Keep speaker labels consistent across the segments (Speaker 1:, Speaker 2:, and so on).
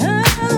Speaker 1: Oh.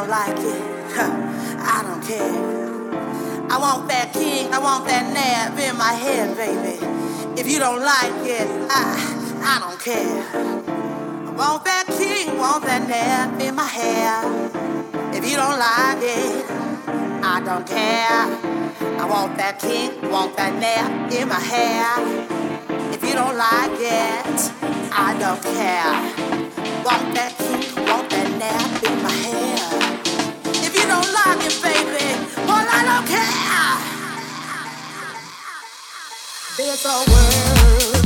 Speaker 1: don't like it. Huh, I don't care. I want that king, I want that nab in my head, baby. If you don't like it, I, I don't care. I want that king, want that nab in my hair. If you don't like it, I don't care. I want that king, want that nap in my hair. If you don't like it, I don't care. Want that king, want that nap in my hair baby. Well, I don't care. A world.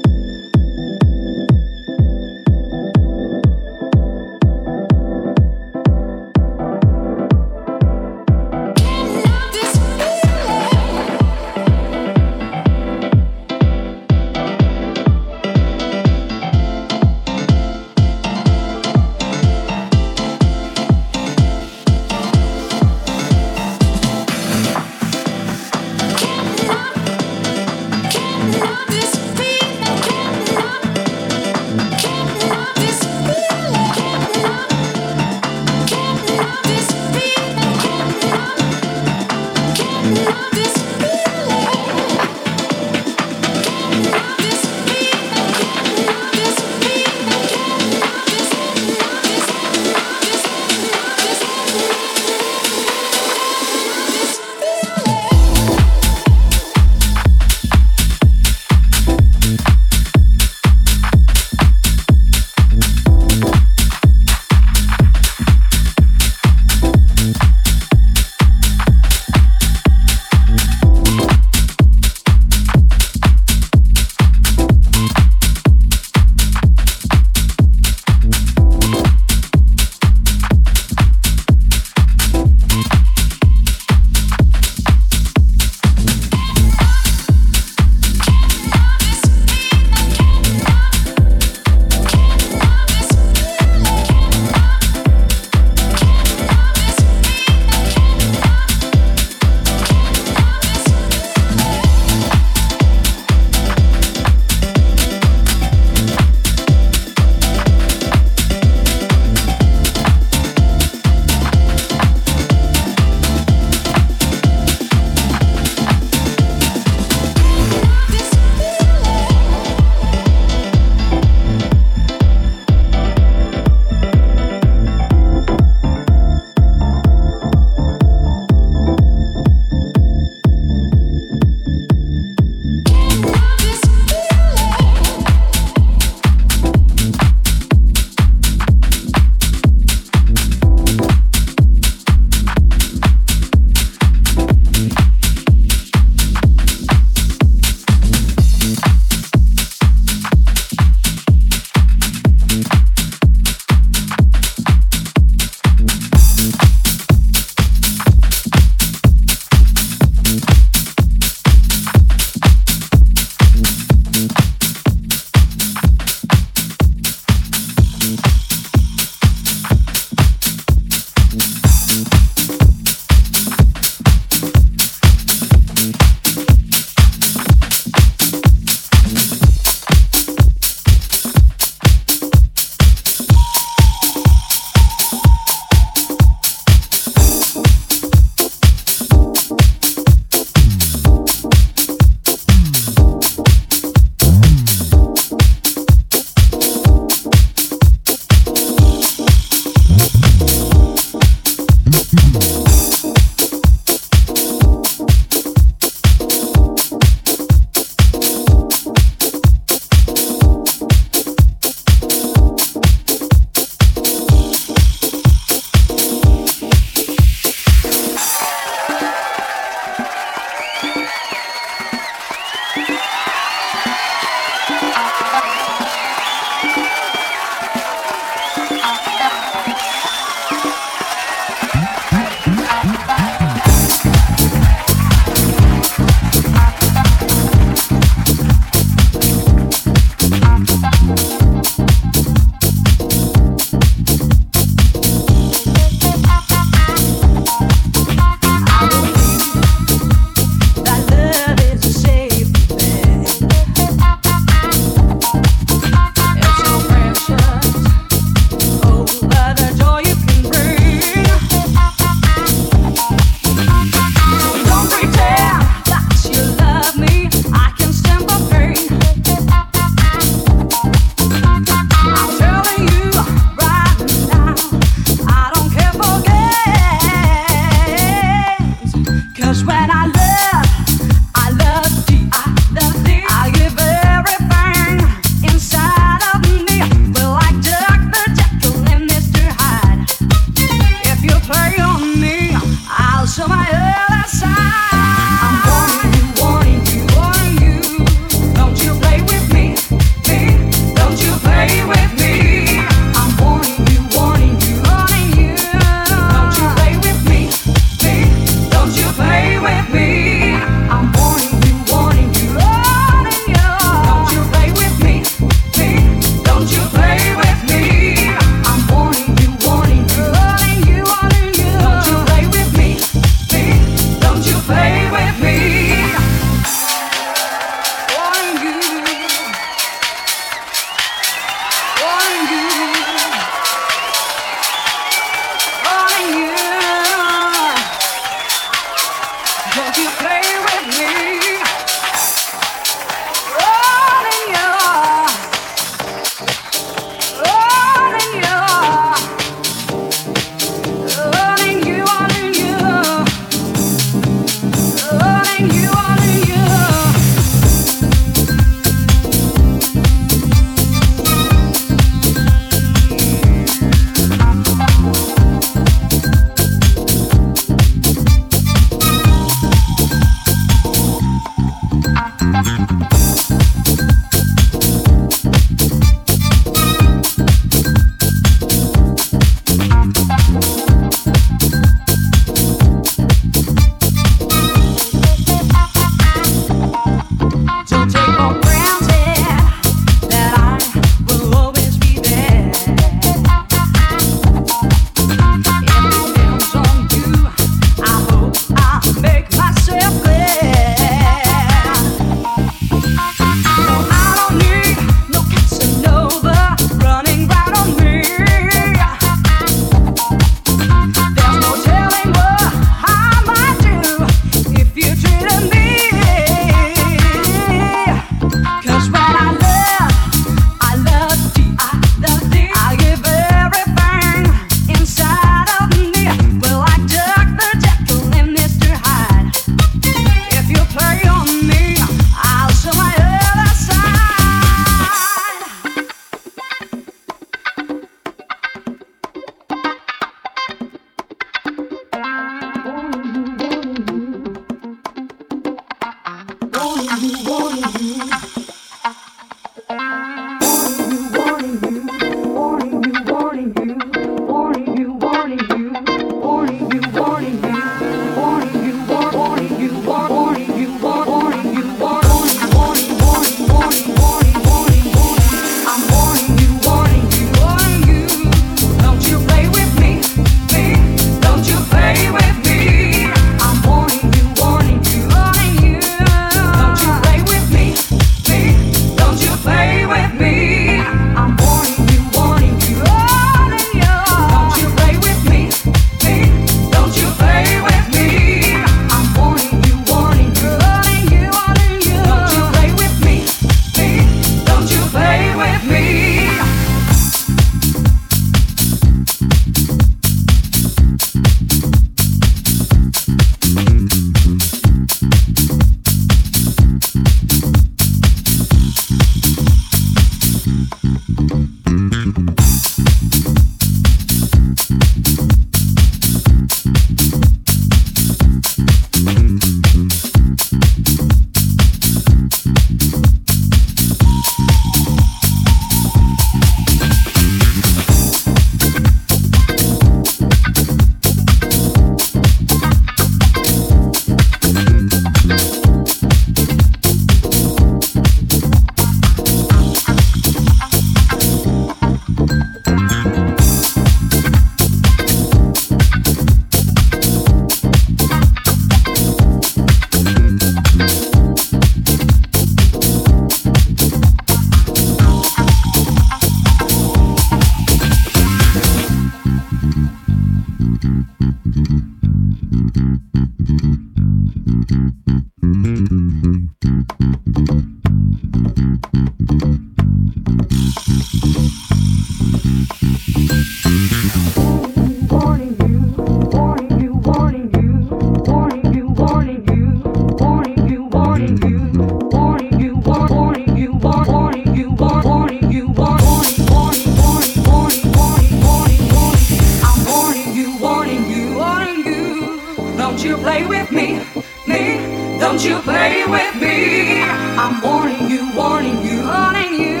Speaker 1: Don't you play with me. I'm warning you, warning you, warning you.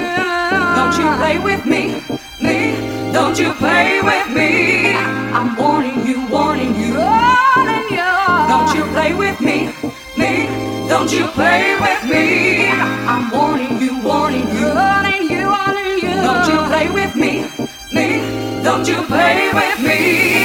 Speaker 2: Don't you play with me,
Speaker 1: me.
Speaker 3: Don't you play with me. I'm warning you, warning you, warning you. Don't you play with me, me. Don't you play with me. I'm warning you, warning you, warning you, warning you. Don't you play with me, me.
Speaker 4: Don't
Speaker 5: you play with me.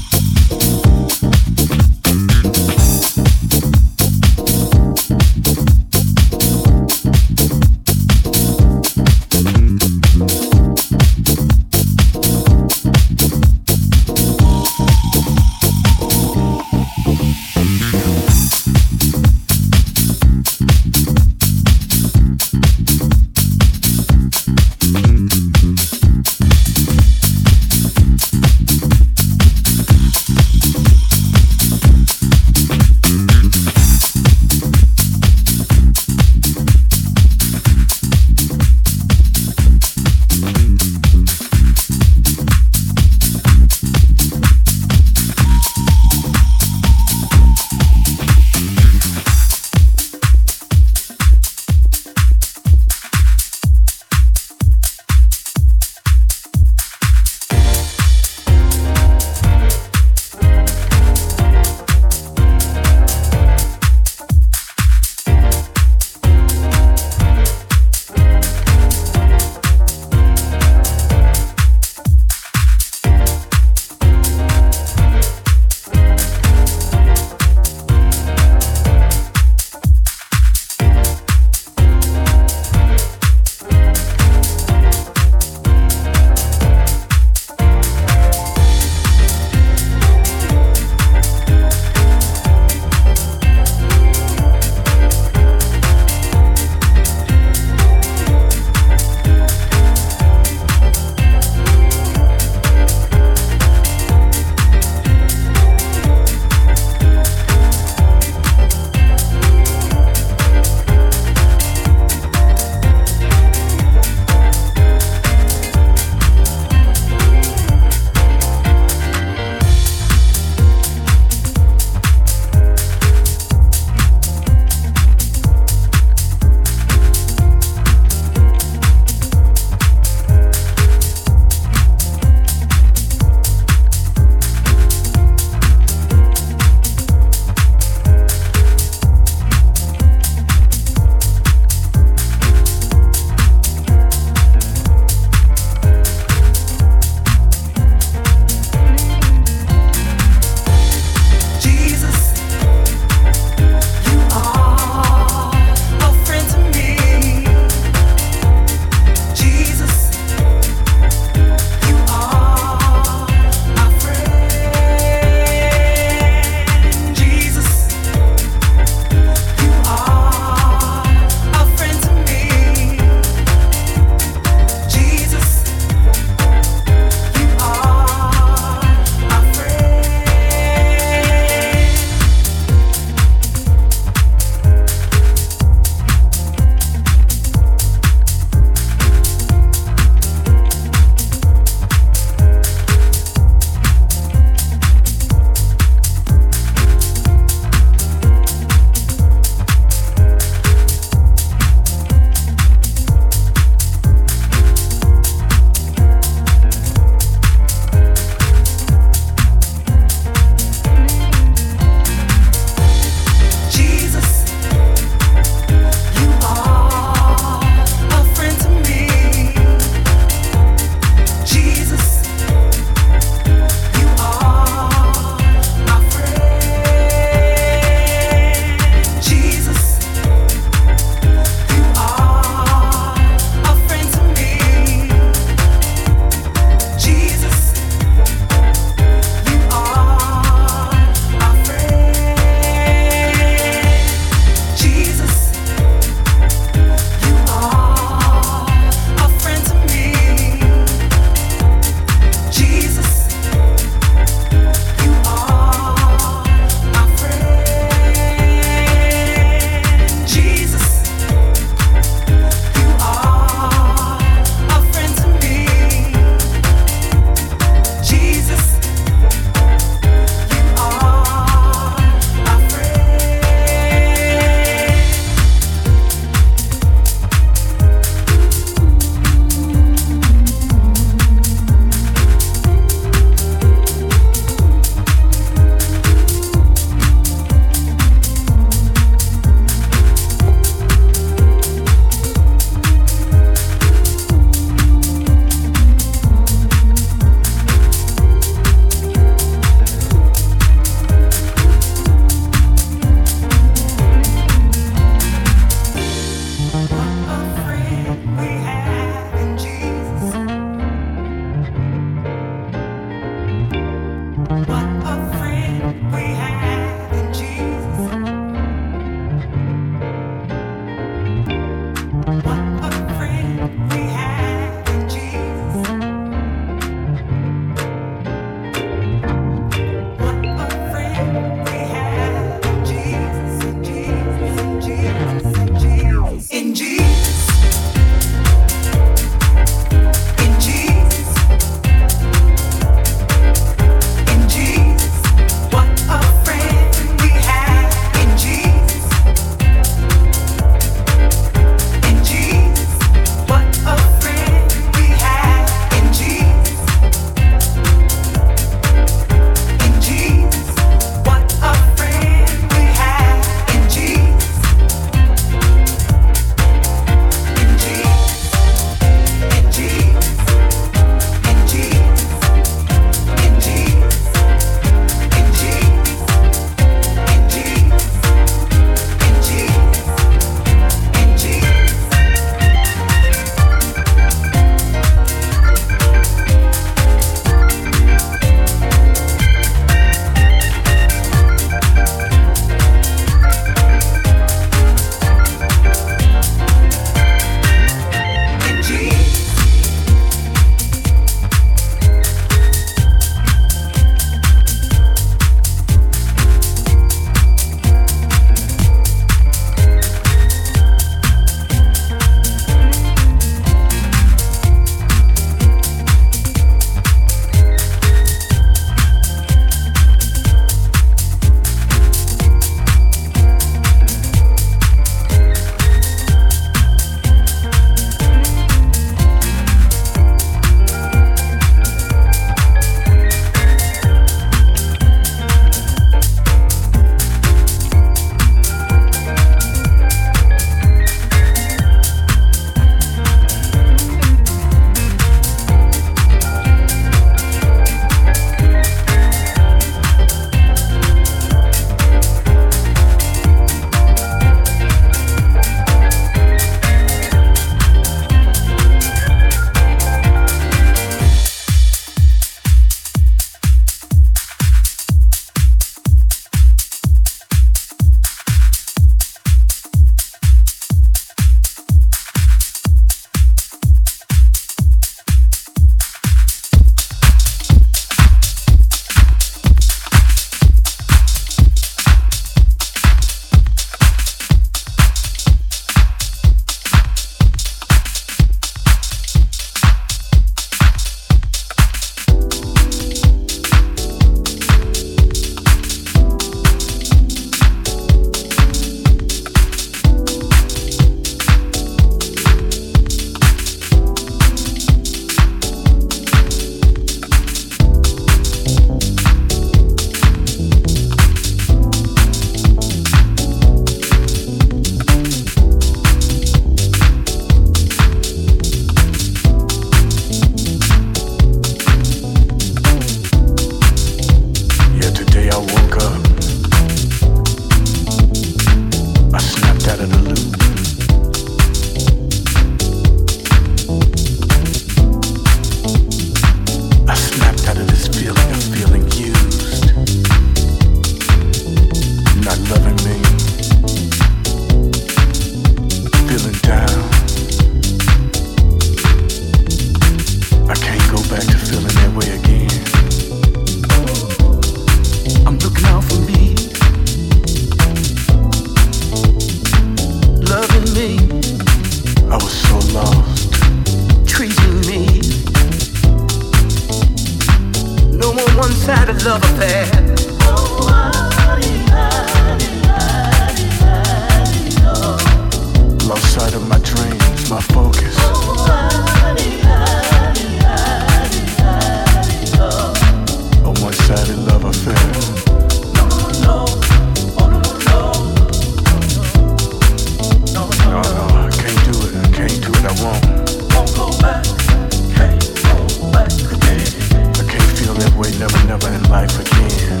Speaker 5: never, never in life again.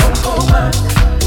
Speaker 5: Oh, oh my.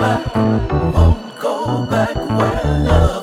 Speaker 5: back, won't go back where love.